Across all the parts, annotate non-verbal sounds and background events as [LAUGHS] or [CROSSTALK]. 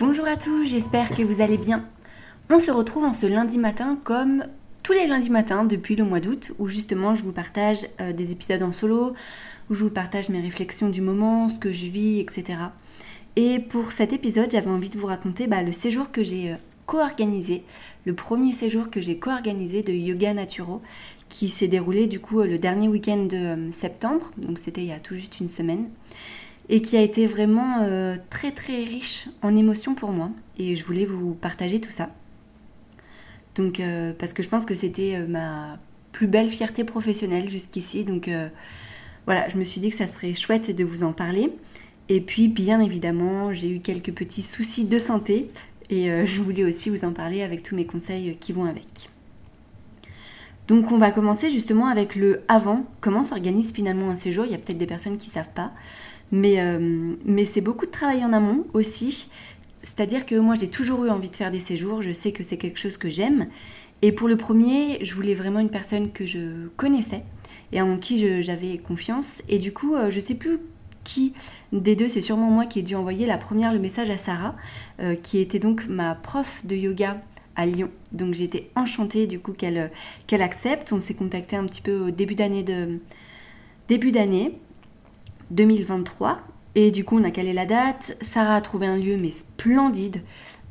Bonjour à tous, j'espère que vous allez bien. On se retrouve en ce lundi matin comme tous les lundis matins depuis le mois d'août où justement je vous partage euh, des épisodes en solo, où je vous partage mes réflexions du moment, ce que je vis, etc. Et pour cet épisode, j'avais envie de vous raconter bah, le séjour que j'ai euh, co-organisé, le premier séjour que j'ai co-organisé de Yoga Naturo, qui s'est déroulé du coup le dernier week-end de euh, septembre, donc c'était il y a tout juste une semaine et qui a été vraiment euh, très très riche en émotions pour moi. Et je voulais vous partager tout ça. Donc, euh, parce que je pense que c'était euh, ma plus belle fierté professionnelle jusqu'ici. Donc, voilà, je me suis dit que ça serait chouette de vous en parler. Et puis, bien évidemment, j'ai eu quelques petits soucis de santé. Et [LAUGHS] je voulais aussi vous en parler avec tous mes conseils qui vont avec. Donc on va commencer justement avec le avant, comment s'organise finalement un séjour? Il y a peut-être des personnes qui ne savent pas. Euh, mais, c'est beaucoup de travail en amont aussi. C'est-à-dire que moi, j'ai toujours eu envie de faire des séjours. Je sais que c'est quelque chose que j'aime. Et pour le premier, je voulais vraiment une personne que je connaissais et en qui j'avais confiance. Et du coup, euh, je sais plus qui des deux, c'est sûrement moi qui ai dû envoyer la première le message à Sarah, euh, qui était donc ma prof de yoga à Lyon. Donc j'étais enchantée du coup qu'elle qu'elle accepte. On s'est contacté un petit peu au début d'année de début d'année. 2023. Et du coup, on a calé la date. Sarah a trouvé un lieu, mais splendide,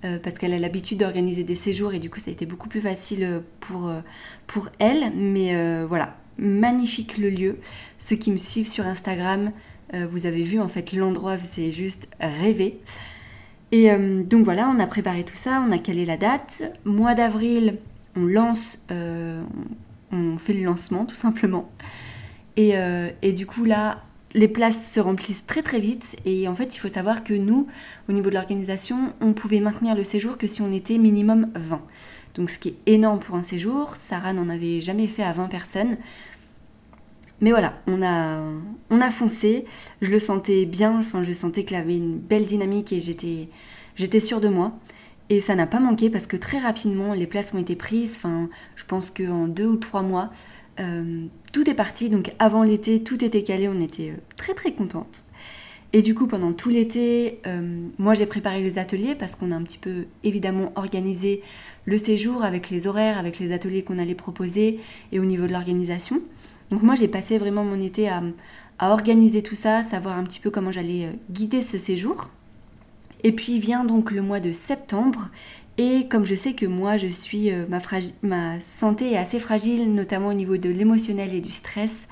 euh, parce qu'elle a l'habitude d'organiser des séjours et du coup, ça a été beaucoup plus facile euh, pour, euh, pour elle. Mais voilà, magnifique le lieu. Ceux qui me suivent sur Instagram, vous avez vu en fait l'endroit, c'est juste rêvé. Et donc voilà, on a préparé tout ça, on a calé la date. Mois d'avril, on lance, on, fait le lancement tout simplement. Et, et du coup là, les places se remplissent très très vite et en fait il faut savoir que nous, au niveau de l'organisation, on pouvait maintenir le séjour que si on était minimum 20. Donc ce qui est énorme pour un séjour, Sarah n'en avait jamais fait à 20 personnes. Mais voilà, on a, on a foncé, je le sentais bien, enfin je sentais qu'il avait une belle dynamique et j'étais, j'étais sûre de moi. Et ça n'a pas manqué parce que très rapidement les places ont été prises, enfin je pense qu'en deux ou trois mois, euh, tout est parti, donc avant l'été, tout était calé, on était euh, très très contentes. Et du coup, pendant tout l'été, euh, moi j'ai préparé les ateliers parce qu'on a un petit peu évidemment organisé le séjour avec les horaires, avec les ateliers qu'on allait proposer et au niveau de l'organisation. Donc moi j'ai passé vraiment mon été à, à, organiser tout ça, savoir un petit peu comment j'allais guider ce séjour. Et puis vient donc le mois de septembre et comme je sais que moi, je suis, euh, ma, santé est assez fragile, notamment au niveau de l'émotionnel et du stress,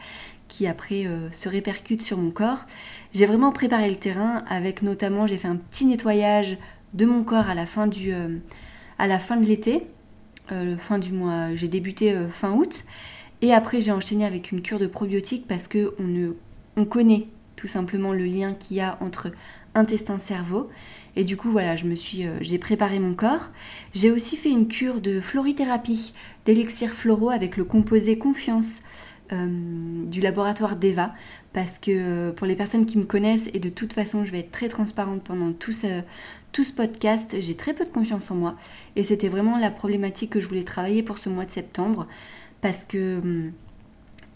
qui après euh, se répercute sur mon corps, j'ai vraiment préparé le terrain avec notamment, j'ai fait un petit nettoyage de mon corps à la fin, du, euh, à la fin de l'été, fin du mois, j'ai débuté fin août. Et après, j'ai enchaîné avec une cure de probiotiques parce que on, on connaît tout simplement le lien qu'il y a entre intestin-cerveau. Et du coup, voilà, je me suis, euh, j'ai préparé mon corps. J'ai aussi fait une cure de florithérapie, d'élixir floraux avec le composé Confiance euh, du laboratoire d'Eva. Parce que euh, pour les personnes qui me connaissent, et de toute façon, je vais être très transparente pendant tout ce, tout ce podcast, j'ai très peu de confiance en moi. Et c'était vraiment la problématique que je voulais travailler pour ce mois de septembre. Parce que hum,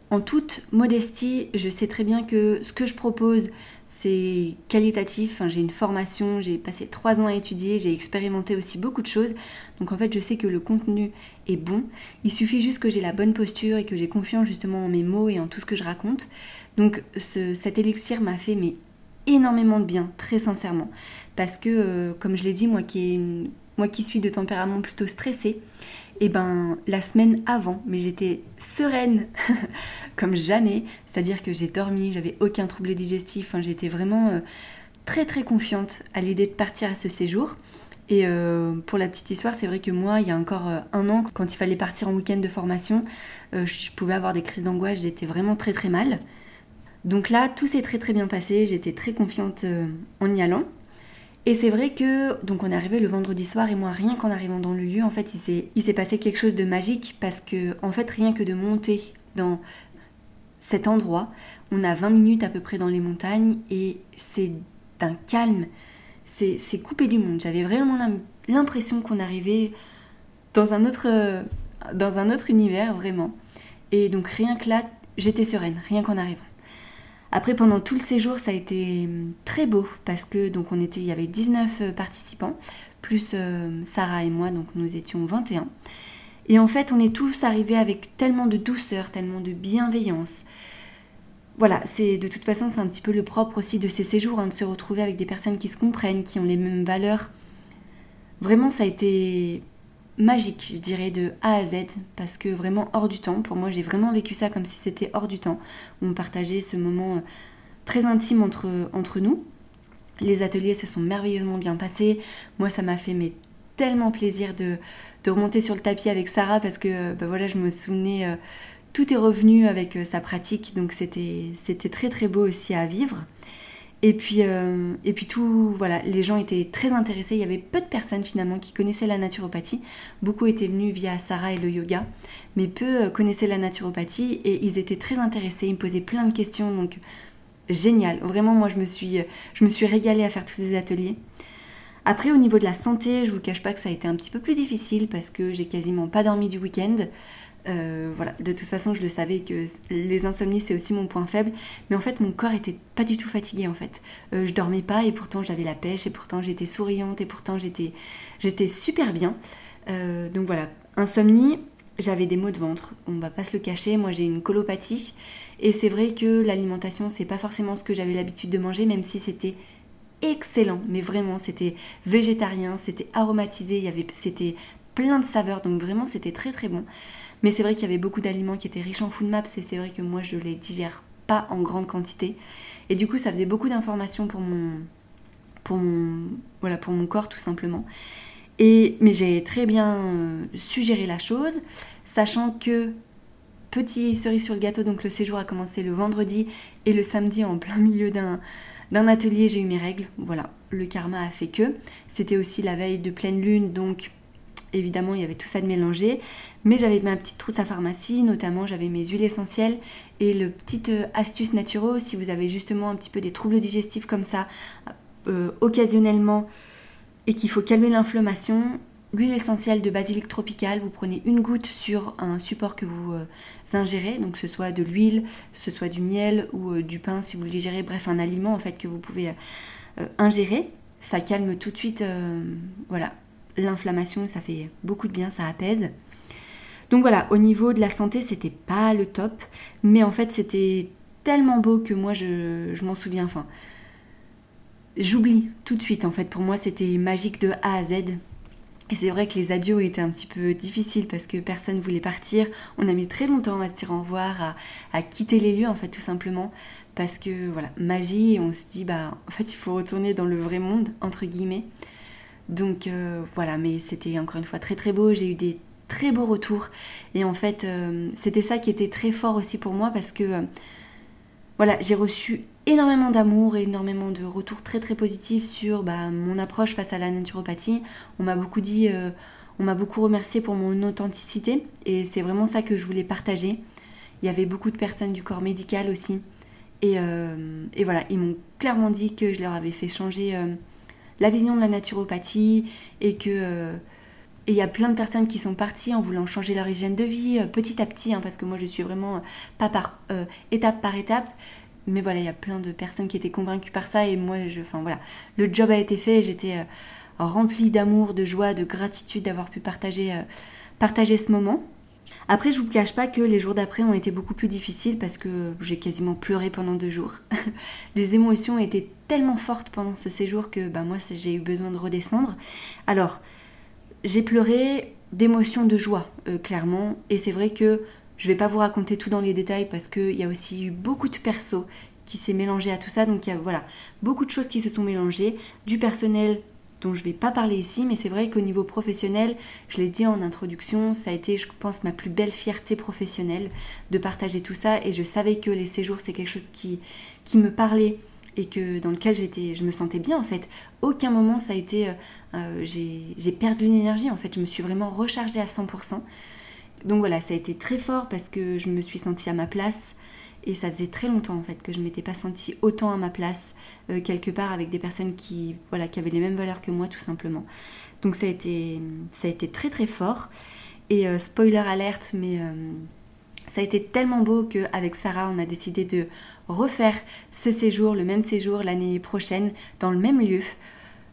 en toute modestie, je sais très bien que ce que je propose, c'est qualitatif. j'ai une formation, j'ai passé trois ans à étudier, j'ai expérimenté aussi beaucoup de choses. Donc en fait, je sais que le contenu est bon. Il suffit juste que j'ai la bonne posture et que j'ai confiance justement en mes mots et en tout ce que je raconte. Donc cet élixir m'a fait mais énormément de bien, très sincèrement. Parce que, euh, comme je l'ai dit, moi qui, moi qui suis de tempérament plutôt stressé, et eh ben la semaine avant, mais j'étais sereine [LAUGHS] comme jamais, c'est-à-dire que j'ai dormi, j'avais aucun trouble digestif, j'étais vraiment euh, très très confiante à l'idée de partir à ce séjour. Et euh, pour la petite histoire, c'est vrai que moi, il y a encore euh, un an, quand il fallait partir en week-end de formation, je pouvais avoir des crises d'angoisse, j'étais vraiment très très mal. Donc là, tout s'est très très bien passé, j'étais très confiante en y allant. Et c'est vrai que, donc on est arrivé le vendredi soir et moi, rien qu'en arrivant dans le lieu, en fait, il s'est passé quelque chose de magique parce que, en fait, rien que de monter dans cet endroit, on a 20 minutes à peu près dans les montagnes et c'est d'un calme, c'est coupé du monde. J'avais vraiment l'impression qu'on arrivait dans un, autre, dans un autre univers, vraiment. Et donc rien que là, j'étais sereine, rien qu'en arrivant. Après, pendant tout le séjour, ça a été hum, très beau parce que donc on était, il y avait 19 euh, participants, plus euh, Sarah et moi, donc nous étions 21. Et en fait, on est tous arrivés avec tellement de douceur, tellement de bienveillance. Voilà, c'est de toute façon, c'est un petit peu le propre aussi de ces séjours, hein, de se retrouver avec des personnes qui se comprennent, qui ont les mêmes valeurs. Vraiment, ça a été magique, je dirais, de A à Z, parce que vraiment hors du temps. Pour moi, j'ai vraiment vécu ça comme si c'était hors du temps. On partageait ce moment euh, très intime entre, entre nous. Les ateliers se sont merveilleusement bien passés. Moi, ça m'a fait tellement plaisir de, de, remonter sur le tapis avec Sarah, parce que bah, voilà, je me souvenais, euh, tout est revenu avec euh, sa pratique, donc c'était très très beau aussi à vivre. Et puis, euh, et puis tout, voilà, les gens étaient très intéressés. Il y avait peu de personnes finalement qui connaissaient la naturopathie. Beaucoup étaient venus via Sarah et le yoga, mais peu euh, connaissaient la naturopathie et ils étaient très intéressés. Ils me posaient plein de questions, donc génial. Vraiment, moi, je me suis, je me suis régalée à faire tous ces ateliers. Après, au niveau de la santé, je vous cache pas que ça a été un petit peu plus difficile parce que j'ai quasiment pas dormi du week-end. Euh, voilà, de toute façon, je le savais que les insomnies c'est aussi mon point faible, mais en fait, mon corps était pas du tout fatigué en fait. Euh, je dormais pas et pourtant j'avais la pêche et pourtant j'étais souriante et pourtant j'étais j'étais super bien. Euh, donc voilà, insomnie, j'avais des maux de ventre, on va pas se le cacher. Moi, j'ai une colopathie et c'est vrai que l'alimentation c'est pas forcément ce que j'avais l'habitude de manger, même si c'était excellent, mais vraiment c'était végétarien, c'était aromatisé, il avait c'était plein de saveurs, donc vraiment c'était très très bon. Mais c'est vrai qu'il y avait beaucoup d'aliments qui étaient riches en food maps et c'est vrai que moi je les digère pas en grande quantité. Et du coup ça faisait beaucoup d'informations pour mon, pour, mon, voilà, pour mon corps tout simplement. Et, mais j'ai très bien euh, suggéré la chose, sachant que petit cerise sur le gâteau, donc le séjour a commencé le vendredi et le samedi en plein milieu d'un d'un atelier, j'ai eu mes règles. Voilà, le karma a fait que. C'était aussi la veille de pleine lune, donc évidemment, il y avait tout ça de mélangé. Mais j'avais ma petite trousse à pharmacie, notamment j'avais mes huiles essentielles et le petite euh, astuce naturelle si vous avez justement un petit peu des troubles digestifs comme ça, euh, occasionnellement, et qu'il faut calmer l'inflammation. L'huile essentielle de basilic tropical, vous prenez une goutte sur un support que vous euh, ingérez, donc ce soit de l'huile, ce soit du miel ou du pain si vous le digérez, bref un aliment en fait que vous pouvez ingérer. Ça calme tout de suite, voilà, l'inflammation, ça fait beaucoup de bien, ça apaise. Donc voilà, au niveau de la santé, c'était pas le top, mais en fait, c'était tellement beau que moi, je, m'en souviens. Enfin, j'oublie tout de suite. En fait, pour moi, c'était magique de A à Z. Et c'est vrai que les adieux étaient un petit peu difficiles parce que personne voulait partir. On a mis très longtemps à se dire au revoir, à, quitter les lieux, en fait, tout simplement. Parce que, voilà, magie, on se dit, bah, en fait, il faut retourner dans le vrai monde, entre guillemets. Donc euh, voilà, mais c'était encore une fois très très beau. J'ai eu des très beaux retours. Et en fait, euh, c'était ça qui était très fort aussi pour moi parce que euh, voilà, j'ai reçu énormément d'amour et énormément de retours très très positifs sur bah, mon approche face à la naturopathie. On m'a beaucoup dit, on m'a beaucoup remercié pour mon authenticité et c'est vraiment ça que je voulais partager. Il y avait beaucoup de personnes du corps médical aussi. Et, et voilà, ils m'ont clairement dit que je leur avais fait changer la vision de la naturopathie et que euh, il y a plein de personnes qui sont parties en voulant changer leur hygiène de vie euh, petit à petit, hein, parce que moi je suis vraiment euh, pas par étape par étape. Mais voilà, il y a plein de personnes qui étaient convaincues par ça et moi, je, enfin voilà, le job a été fait. J'étais remplie d'amour, de joie, de gratitude d'avoir pu partager, partager ce moment. Après, je vous cache pas que les jours d'après ont été beaucoup plus difficiles parce que j'ai quasiment pleuré pendant deux jours. [LAUGHS] les émotions étaient tellement fortes pendant ce séjour que bah, moi, j'ai eu besoin de redescendre. Alors, j'ai pleuré d'émotions de joie, euh, clairement. Et c'est vrai que je vais pas vous raconter tout dans les détails parce qu'il y a aussi eu beaucoup de perso qui s'est mélangé à tout ça. Donc, voilà, beaucoup de choses qui se sont mélangées. Du personnel dont je ne vais pas parler ici, mais c'est vrai qu'au niveau professionnel, je l'ai dit en introduction, ça a été, je pense, ma plus belle fierté professionnelle de partager tout ça. Et je savais que les séjours, c'est quelque chose qui, qui me parlait et que dans lequel j'étais, je me sentais bien en fait. Aucun moment ça a été, j'ai perdu l'énergie en fait. Je me suis vraiment rechargée à 100%. Donc voilà, ça a été très fort parce que je me suis sentie à ma place. Et ça faisait très longtemps en fait que je ne m'étais pas sentie autant à ma place quelque part avec des personnes qui, voilà, qui avaient les mêmes valeurs que moi tout simplement. Donc ça a été, ça a été très très fort. Et euh, spoiler alerte, mais euh, ça a été tellement beau qu'avec Sarah, on a décidé de refaire ce séjour, le même séjour l'année prochaine, dans le même lieu.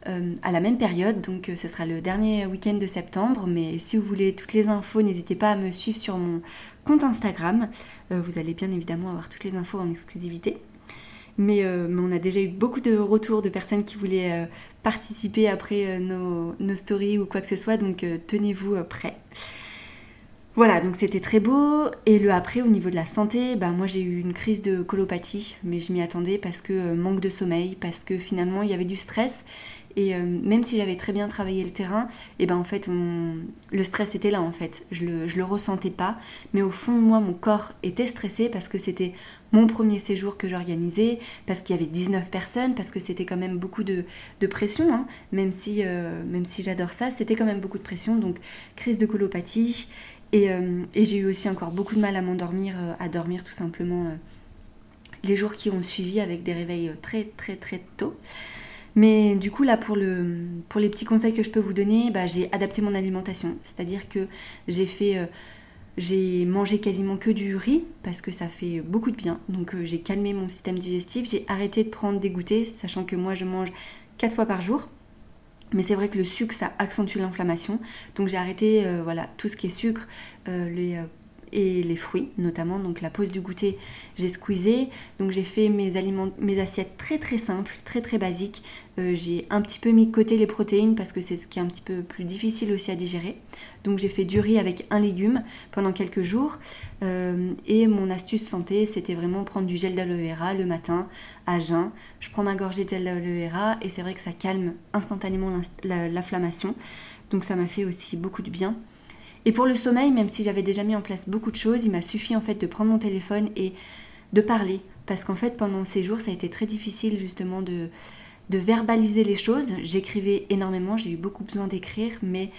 Euh, à la même période, donc ce sera le dernier week-end de septembre. Mais si vous voulez toutes les infos, n'hésitez pas à me suivre sur mon compte Instagram. vous allez bien évidemment avoir toutes les infos en exclusivité. Mais, on a déjà eu beaucoup de retours de personnes qui voulaient participer après nos, nos, stories ou quoi que ce soit, donc tenez-vous prêts. Voilà, donc c'était très beau. Et le après, au niveau de la santé, bah, moi j'ai eu une crise de colopathie, mais je m'y attendais parce que euh, manque de sommeil, parce que finalement il y avait du stress. Et euh, même si j'avais très bien travaillé le terrain, et ben en fait le stress était là en fait. Je le, le ressentais pas, mais au fond moi mon corps était stressé parce que c'était mon premier séjour que j'organisais, parce qu'il y avait 19 personnes, parce que c'était quand même beaucoup de, pression, hein. même si, euh, si j'adore ça, c'était quand même beaucoup de pression. Donc crise de colopathie. Euh, et, j'ai eu aussi encore beaucoup de mal à m'endormir, à dormir tout simplement les jours qui ont suivi avec des réveils très très très tôt. Mais du coup là pour, le, pour les petits conseils que je peux vous donner, bah, j'ai adapté mon alimentation. C'est-à-dire que j'ai fait... j'ai mangé quasiment que du riz parce que ça fait beaucoup de bien. Donc j'ai calmé mon système digestif. J'ai arrêté de prendre des goûters, sachant que moi je mange 4 fois par jour. Mais c'est vrai que le sucre, ça accentue l'inflammation. Donc j'ai arrêté euh, voilà, tout ce qui est sucre euh, les, euh, et les fruits notamment. Donc la pause du goûter, j'ai squeezé. Donc j'ai fait mes, assiettes très très simples, très très basiques. j'ai un petit peu mis côté les protéines parce que c'est ce qui est un petit peu plus difficile aussi à digérer. Donc j'ai fait du riz avec un légume pendant quelques jours. Euh, et mon astuce santé, c'était vraiment prendre du gel d'aloe vera le matin à jeun. Je prends ma gorgée de gel d'aloe vera et c'est vrai que ça calme instantanément l'inflammation. Donc ça m'a fait aussi beaucoup de bien. Et pour le sommeil, même si j'avais déjà mis en place beaucoup de choses, il m'a suffi en fait de prendre mon téléphone et de parler. Parce qu'en fait, pendant ces jours, ça a été très difficile justement de, verbaliser les choses. J'écrivais énormément, j'ai eu beaucoup besoin d'écrire, mais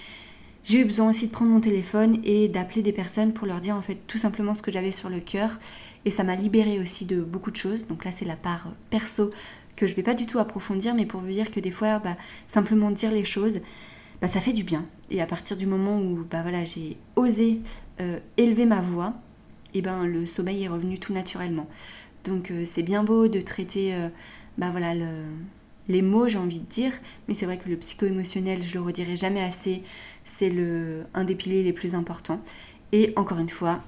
j'ai eu besoin aussi de prendre mon téléphone et d'appeler des personnes pour leur dire en fait tout simplement ce que j'avais sur le cœur. Et ça m'a libéré aussi de beaucoup de choses. Donc là, c'est la part perso que je ne vais pas du tout approfondir, mais pour vous dire que des fois, bah, simplement dire les choses, bah, ça fait du bien. Et à partir du moment où bah, j'ai osé euh, élever ma voix, et ben le sommeil est revenu tout naturellement. Donc euh, c'est bien beau de traiter euh, bah, les mots, j'ai envie de dire, mais c'est vrai que le psycho-émotionnel, je le redirai jamais assez, c'est un des piliers les plus importants. Et encore une fois,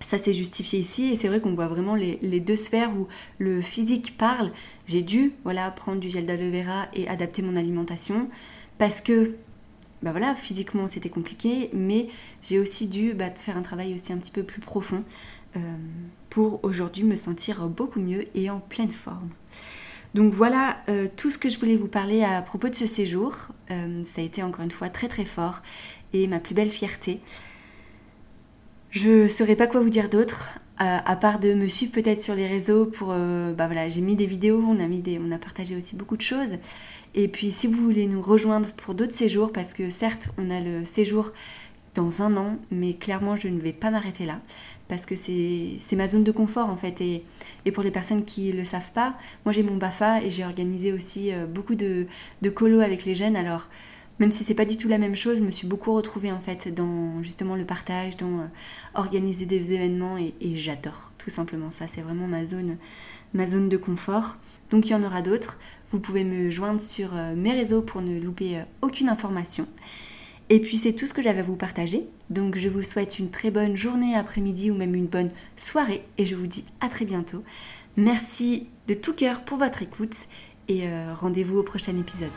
ça s'est justifié ici et c'est vrai qu'on voit vraiment les, deux sphères où le physique parle. J'ai dû voilà, prendre du gel d'aloe vera et adapter mon alimentation parce que bah voilà, physiquement c'était compliqué, mais j'ai aussi dû bah, faire un travail aussi un petit peu plus profond euh, pour aujourd'hui me sentir beaucoup mieux et en pleine forme. Donc voilà euh, tout ce que je voulais vous parler à propos de ce séjour. Euh, ça a été encore une fois très très fort et ma plus belle fierté. Je ne saurais pas quoi vous dire d'autre, à part de me suivre peut-être sur les réseaux pour... bah voilà, j'ai mis des vidéos, on a, mis on a partagé aussi beaucoup de choses. Et puis si vous voulez nous rejoindre pour d'autres séjours, parce que certes on a le séjour dans un an, mais clairement je ne vais pas m'arrêter là parce que c'est ma zone de confort en fait. Et, et pour les personnes qui ne le savent pas, moi j'ai mon BAFA et j'ai organisé aussi euh, beaucoup de, de colos avec les jeunes. Alors même si c'est pas du tout la même chose, je me suis beaucoup retrouvée en fait dans justement le partage, dans euh, organiser des événements et, j'adore tout simplement ça. C'est vraiment ma zone, ma zone de confort. Donc il y en aura d'autres. Vous pouvez me joindre sur euh, mes réseaux pour ne louper aucune information. Et puis c'est tout ce que j'avais à vous partager. Donc je vous souhaite une très bonne journée, après-midi ou même une bonne soirée et je vous dis à très bientôt. Merci de tout cœur pour votre écoute et euh, rendez-vous au prochain épisode.